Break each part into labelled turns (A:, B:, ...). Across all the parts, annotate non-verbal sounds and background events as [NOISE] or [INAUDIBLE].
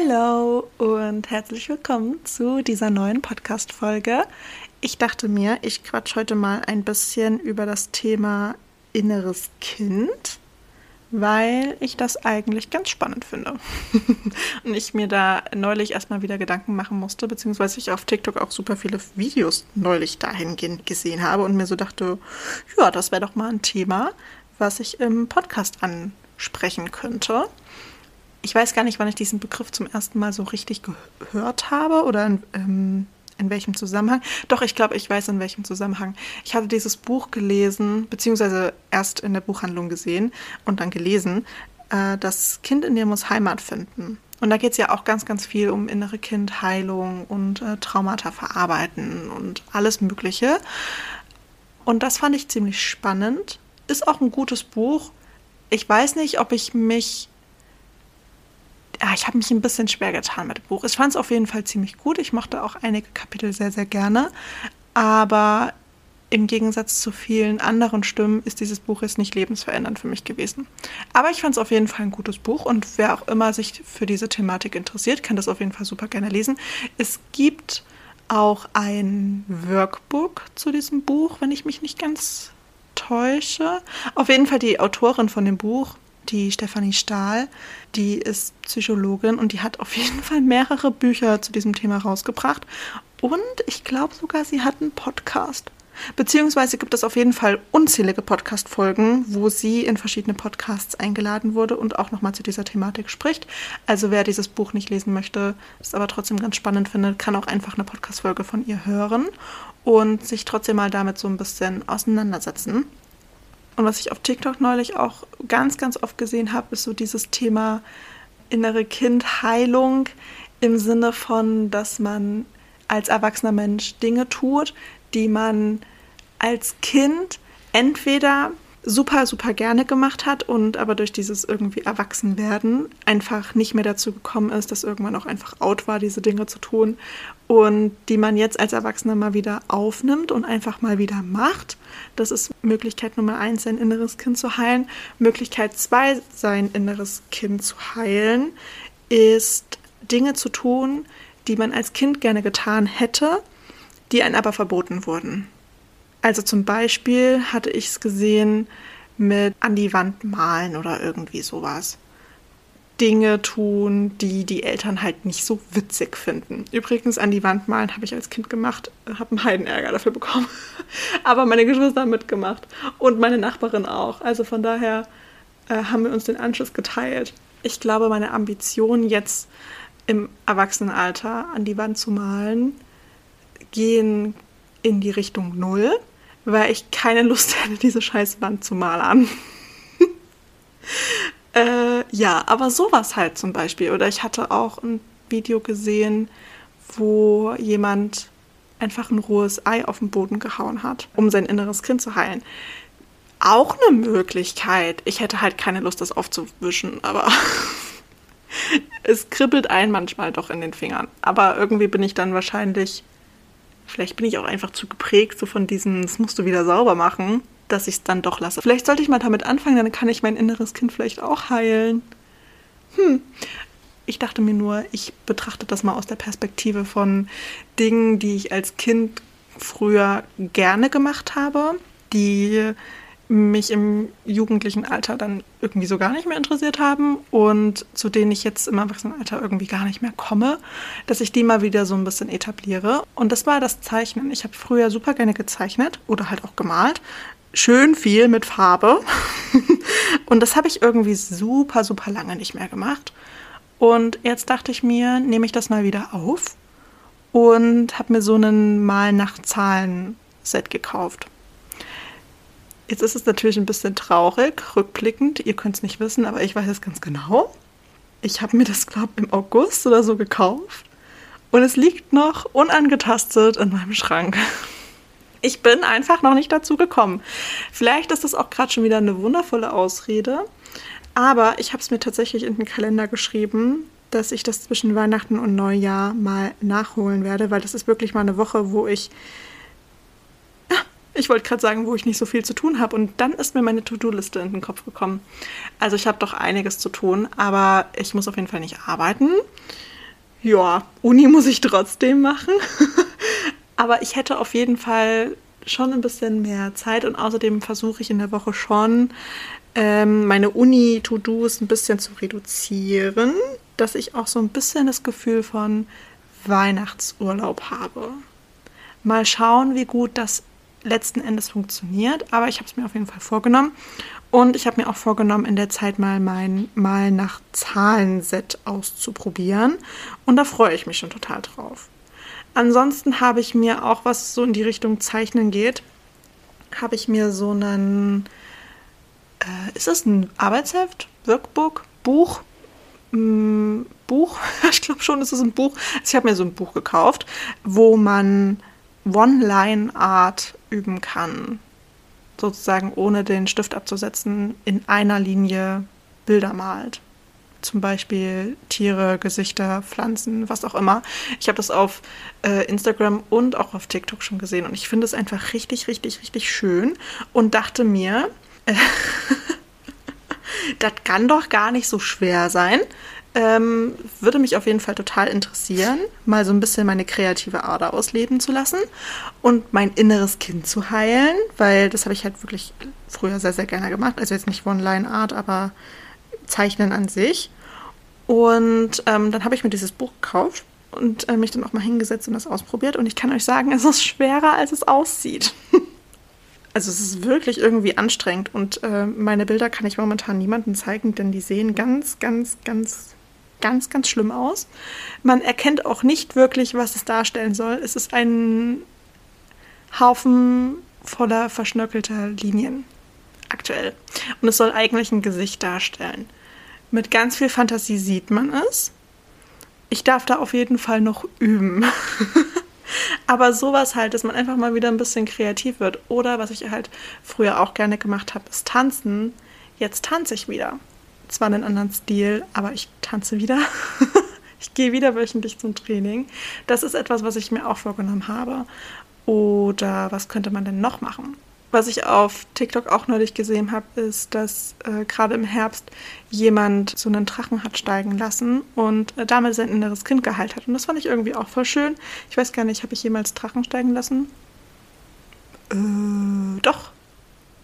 A: Hallo und herzlich willkommen zu dieser neuen Podcast-Folge. Ich dachte mir, ich quatsch heute mal ein bisschen über das Thema inneres Kind, weil ich das eigentlich ganz spannend finde. [LAUGHS] und ich mir da neulich erstmal wieder Gedanken machen musste, beziehungsweise ich auf TikTok auch super viele Videos neulich dahingehend gesehen habe und mir so dachte, ja, das wäre doch mal ein Thema, was ich im Podcast ansprechen könnte ich weiß gar nicht, wann ich diesen Begriff zum ersten Mal so richtig gehört habe oder in, ähm, in welchem Zusammenhang. Doch, ich glaube, ich weiß in welchem Zusammenhang. Ich hatte dieses Buch gelesen, beziehungsweise erst in der Buchhandlung gesehen und dann gelesen. Äh, das Kind in dir muss Heimat finden. Und da geht es ja auch ganz, ganz viel um innere Kindheilung und äh, Traumata verarbeiten und alles Mögliche. Und das fand ich ziemlich spannend. Ist auch ein gutes Buch. Ich weiß nicht, ob ich mich ja, ich habe mich ein bisschen schwer getan mit dem Buch. Ich fand es auf jeden Fall ziemlich gut. Ich mochte auch einige Kapitel sehr, sehr gerne. Aber im Gegensatz zu vielen anderen Stimmen ist dieses Buch jetzt nicht lebensverändernd für mich gewesen. Aber ich fand es auf jeden Fall ein gutes Buch und wer auch immer sich für diese Thematik interessiert, kann das auf jeden Fall super gerne lesen. Es gibt auch ein Workbook zu diesem Buch, wenn ich mich nicht ganz täusche. Auf jeden Fall die Autorin von dem Buch die Stefanie Stahl, die ist Psychologin und die hat auf jeden Fall mehrere Bücher zu diesem Thema rausgebracht. Und ich glaube sogar, sie hat einen Podcast. Beziehungsweise gibt es auf jeden Fall unzählige Podcast-Folgen, wo sie in verschiedene Podcasts eingeladen wurde und auch nochmal zu dieser Thematik spricht. Also wer dieses Buch nicht lesen möchte, es aber trotzdem ganz spannend findet, kann auch einfach eine Podcast-Folge von ihr hören und sich trotzdem mal damit so ein bisschen auseinandersetzen. Und was ich auf TikTok neulich auch ganz, ganz oft gesehen habe, ist so dieses Thema innere Kindheilung im Sinne von, dass man als erwachsener Mensch Dinge tut, die man als Kind entweder super, super gerne gemacht hat und aber durch dieses irgendwie Erwachsenwerden einfach nicht mehr dazu gekommen ist, dass irgendwann auch einfach out war, diese Dinge zu tun und die man jetzt als Erwachsener mal wieder aufnimmt und einfach mal wieder macht. Das ist Möglichkeit Nummer eins, sein inneres Kind zu heilen. Möglichkeit zwei, sein inneres Kind zu heilen, ist Dinge zu tun, die man als Kind gerne getan hätte, die einem aber verboten wurden. Also zum Beispiel hatte ich es gesehen mit an die Wand malen oder irgendwie sowas. Dinge tun, die die Eltern halt nicht so witzig finden. Übrigens, an die Wand malen habe ich als Kind gemacht, habe einen Heidenärger dafür bekommen. [LAUGHS] Aber meine Geschwister haben mitgemacht und meine Nachbarin auch. Also von daher äh, haben wir uns den Anschluss geteilt. Ich glaube, meine Ambitionen jetzt im Erwachsenenalter an die Wand zu malen gehen in die Richtung Null weil ich keine Lust hätte, diese scheiß Wand zu malern. [LAUGHS] äh, ja, aber sowas halt zum Beispiel. Oder ich hatte auch ein Video gesehen, wo jemand einfach ein rohes Ei auf den Boden gehauen hat, um sein inneres Kind zu heilen. Auch eine Möglichkeit. Ich hätte halt keine Lust, das aufzuwischen, aber [LAUGHS] es kribbelt ein manchmal doch in den Fingern. Aber irgendwie bin ich dann wahrscheinlich Vielleicht bin ich auch einfach zu geprägt, so von diesem, das musst du wieder sauber machen, dass ich es dann doch lasse. Vielleicht sollte ich mal damit anfangen, dann kann ich mein inneres Kind vielleicht auch heilen. Hm. Ich dachte mir nur, ich betrachte das mal aus der Perspektive von Dingen, die ich als Kind früher gerne gemacht habe, die mich im jugendlichen Alter dann irgendwie so gar nicht mehr interessiert haben und zu denen ich jetzt im Erwachsenenalter irgendwie gar nicht mehr komme, dass ich die mal wieder so ein bisschen etabliere. Und das war das Zeichnen. Ich habe früher super gerne gezeichnet oder halt auch gemalt. schön viel mit Farbe. [LAUGHS] und das habe ich irgendwie super, super lange nicht mehr gemacht. Und jetzt dachte ich mir, nehme ich das mal wieder auf und habe mir so einen Mal nach Zahlen Set gekauft. Jetzt ist es natürlich ein bisschen traurig, rückblickend. Ihr könnt es nicht wissen, aber ich weiß es ganz genau. Ich habe mir das, glaube ich, im August oder so gekauft. Und es liegt noch unangetastet in meinem Schrank. Ich bin einfach noch nicht dazu gekommen. Vielleicht ist das auch gerade schon wieder eine wundervolle Ausrede. Aber ich habe es mir tatsächlich in den Kalender geschrieben, dass ich das zwischen Weihnachten und Neujahr mal nachholen werde, weil das ist wirklich mal eine Woche, wo ich ich wollte gerade sagen, wo ich nicht so viel zu tun habe. Und dann ist mir meine To-Do-Liste in den Kopf gekommen. Also ich habe doch einiges zu tun, aber ich muss auf jeden Fall nicht arbeiten. Ja, Uni muss ich trotzdem machen. [LAUGHS] aber ich hätte auf jeden Fall schon ein bisschen mehr Zeit und außerdem versuche ich in der Woche schon ähm, meine Uni-To-Dos ein bisschen zu reduzieren, dass ich auch so ein bisschen das Gefühl von Weihnachtsurlaub habe. Mal schauen, wie gut das letzten Endes funktioniert, aber ich habe es mir auf jeden Fall vorgenommen. Und ich habe mir auch vorgenommen, in der Zeit mal mein Mal nach Zahlen-Set auszuprobieren. Und da freue ich mich schon total drauf. Ansonsten habe ich mir auch, was so in die Richtung Zeichnen geht, habe ich mir so einen, äh, ist das ein Arbeitsheft, Workbook, Buch? Mm, Buch, [LAUGHS] ich glaube schon, ist es ein Buch. Also ich habe mir so ein Buch gekauft, wo man One-Line-Art üben kann. Sozusagen ohne den Stift abzusetzen, in einer Linie Bilder malt. Zum Beispiel Tiere, Gesichter, Pflanzen, was auch immer. Ich habe das auf äh, Instagram und auch auf TikTok schon gesehen und ich finde es einfach richtig, richtig, richtig schön und dachte mir, äh, [LAUGHS] das kann doch gar nicht so schwer sein. Ähm, würde mich auf jeden Fall total interessieren, mal so ein bisschen meine kreative Ader ausleben zu lassen und mein inneres Kind zu heilen, weil das habe ich halt wirklich früher sehr, sehr gerne gemacht. Also jetzt nicht One-Line-Art, aber Zeichnen an sich. Und ähm, dann habe ich mir dieses Buch gekauft und äh, mich dann auch mal hingesetzt und das ausprobiert. Und ich kann euch sagen, [LAUGHS] es ist schwerer, als es aussieht. [LAUGHS] also es ist wirklich irgendwie anstrengend und äh, meine Bilder kann ich momentan niemandem zeigen, denn die sehen ganz, ganz, ganz ganz, ganz schlimm aus. Man erkennt auch nicht wirklich, was es darstellen soll. Es ist ein Haufen voller verschnörkelter Linien aktuell. Und es soll eigentlich ein Gesicht darstellen. Mit ganz viel Fantasie sieht man es. Ich darf da auf jeden Fall noch üben. [LAUGHS] Aber sowas halt, dass man einfach mal wieder ein bisschen kreativ wird. Oder was ich halt früher auch gerne gemacht habe, ist tanzen. Jetzt tanze ich wieder zwar einen anderen Stil, aber ich tanze wieder. [LAUGHS] ich gehe wieder wöchentlich zum Training. Das ist etwas, was ich mir auch vorgenommen habe. Oder was könnte man denn noch machen? Was ich auf TikTok auch neulich gesehen habe, ist, dass äh, gerade im Herbst jemand so einen Drachen hat steigen lassen und äh, damit sein inneres Kind geheilt hat. Und das fand ich irgendwie auch voll schön. Ich weiß gar nicht, habe ich jemals Drachen steigen lassen? Äh, doch,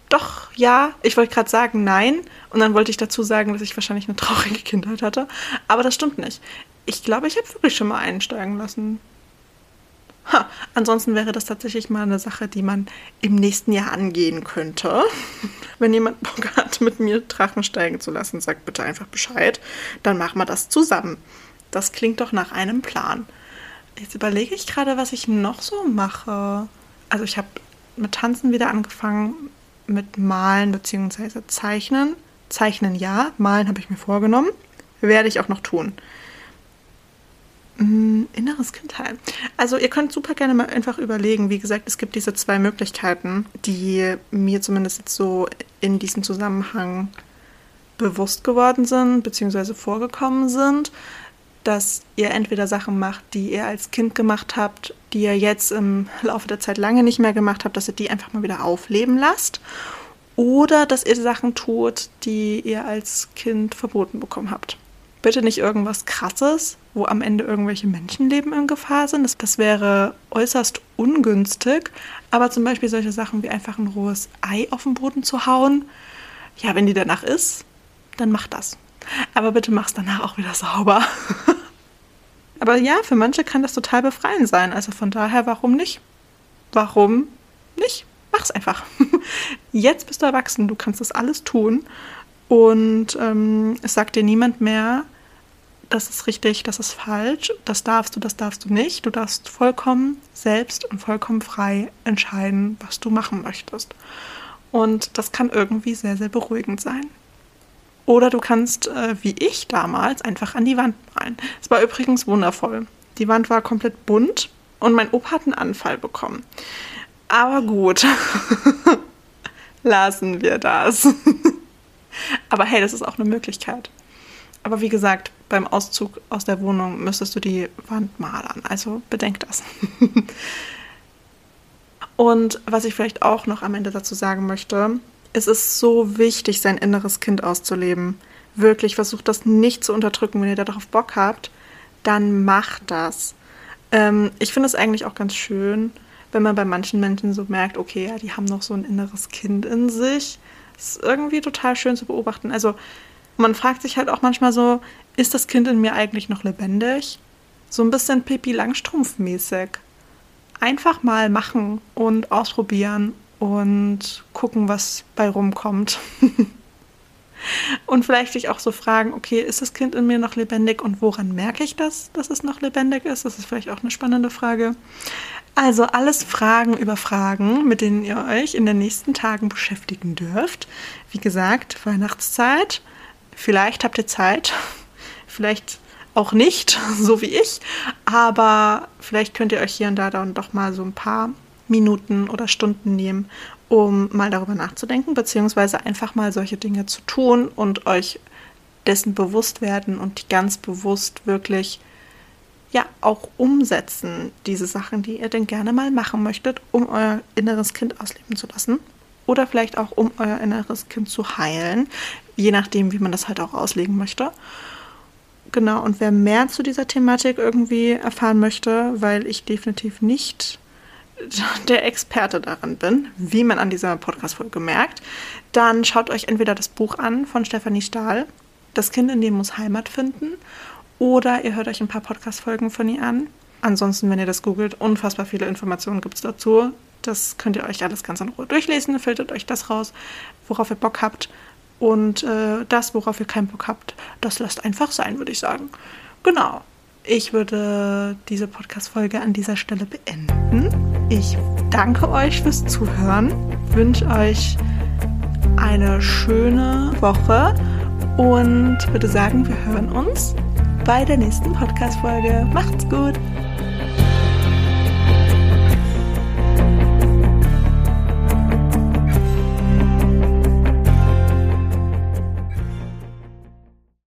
A: doch, ja. Ich wollte gerade sagen, nein. Und dann wollte ich dazu sagen, dass ich wahrscheinlich eine traurige Kindheit hatte. Aber das stimmt nicht. Ich glaube, ich habe wirklich schon mal einsteigen lassen. Ha, ansonsten wäre das tatsächlich mal eine Sache, die man im nächsten Jahr angehen könnte. [LAUGHS] Wenn jemand Bock hat, mit mir Drachen steigen zu lassen, sagt bitte einfach Bescheid. Dann machen wir das zusammen. Das klingt doch nach einem Plan. Jetzt überlege ich gerade, was ich noch so mache. Also ich habe mit Tanzen wieder angefangen, mit Malen bzw. Zeichnen. Zeichnen ja, Malen habe ich mir vorgenommen. Werde ich auch noch tun. Mm, inneres Kind heilen. Also ihr könnt super gerne mal einfach überlegen. Wie gesagt, es gibt diese zwei Möglichkeiten, die mir zumindest jetzt so in diesem Zusammenhang bewusst geworden sind, beziehungsweise vorgekommen sind dass ihr entweder Sachen macht, die ihr als Kind gemacht habt, die ihr jetzt im Laufe der Zeit lange nicht mehr gemacht habt, dass ihr die einfach mal wieder aufleben lasst. Oder dass ihr Sachen tut, die ihr als Kind verboten bekommen habt. Bitte nicht irgendwas Krasses, wo am Ende irgendwelche Menschenleben in Gefahr sind. Das, das wäre äußerst ungünstig. Aber zum Beispiel solche Sachen wie einfach ein rohes Ei auf den Boden zu hauen. Ja, wenn die danach ist, dann macht das. Aber bitte mach's danach auch wieder sauber. [LAUGHS] Aber ja, für manche kann das total befreiend sein. Also von daher, warum nicht? Warum nicht? Mach's. einfach. [LAUGHS] Jetzt bist du erwachsen, du kannst das alles tun. Und ähm, es sagt dir niemand mehr, das ist richtig, das ist falsch, das darfst du, das darfst du nicht. Du darfst vollkommen selbst und vollkommen frei entscheiden, was du machen möchtest. Und das kann irgendwie sehr, sehr beruhigend sein. Oder du kannst, äh, wie ich damals, einfach an die Wand malen. Es war übrigens wundervoll. Die Wand war komplett bunt und mein Opa hat einen Anfall bekommen. Aber gut, [LAUGHS] lassen wir das. [LAUGHS] Aber hey, das ist auch eine Möglichkeit. Aber wie gesagt, beim Auszug aus der Wohnung müsstest du die Wand malern. Also bedenk das. [LAUGHS] Und was ich vielleicht auch noch am Ende dazu sagen möchte, es ist so wichtig, sein inneres Kind auszuleben. Wirklich, versucht das nicht zu unterdrücken. Wenn ihr darauf Bock habt, dann macht das. Ähm, ich finde es eigentlich auch ganz schön, wenn man bei manchen Menschen so merkt, okay, ja, die haben noch so ein inneres Kind in sich. Das ist irgendwie total schön zu beobachten. Also man fragt sich halt auch manchmal so, ist das Kind in mir eigentlich noch lebendig? So ein bisschen Pippi Langstrumpf-mäßig. Einfach mal machen und ausprobieren und gucken, was bei rumkommt. [LAUGHS] und vielleicht dich auch so fragen, okay, ist das Kind in mir noch lebendig und woran merke ich das, dass es noch lebendig ist? Das ist vielleicht auch eine spannende Frage. Also alles Fragen über Fragen, mit denen ihr euch in den nächsten Tagen beschäftigen dürft. Wie gesagt, Weihnachtszeit. Vielleicht habt ihr Zeit, [LAUGHS] vielleicht auch nicht, [LAUGHS] so wie ich, aber vielleicht könnt ihr euch hier und da dann doch mal so ein paar Minuten oder Stunden nehmen, um mal darüber nachzudenken, beziehungsweise einfach mal solche Dinge zu tun und euch dessen bewusst werden und die ganz bewusst wirklich ja auch umsetzen, diese Sachen, die ihr denn gerne mal machen möchtet, um euer inneres Kind ausleben zu lassen. Oder vielleicht auch, um euer inneres Kind zu heilen, je nachdem, wie man das halt auch auslegen möchte. Genau, und wer mehr zu dieser Thematik irgendwie erfahren möchte, weil ich definitiv nicht [LAUGHS] der Experte darin bin, wie man an dieser Podcast-Folge merkt, dann schaut euch entweder das Buch an von Stefanie Stahl, Das Kind in dem muss Heimat finden, oder ihr hört euch ein paar Podcast-Folgen von ihr an. Ansonsten, wenn ihr das googelt, unfassbar viele Informationen gibt es dazu. Das könnt ihr euch alles ganz in Ruhe durchlesen, filtert euch das raus, worauf ihr Bock habt. Und äh, das, worauf ihr keinen Bock habt, das lasst einfach sein, würde ich sagen. Genau. Ich würde diese Podcast-Folge an dieser Stelle beenden. Ich danke euch fürs Zuhören, wünsche euch eine schöne Woche und würde sagen, wir hören uns bei der nächsten Podcast-Folge. Macht's gut!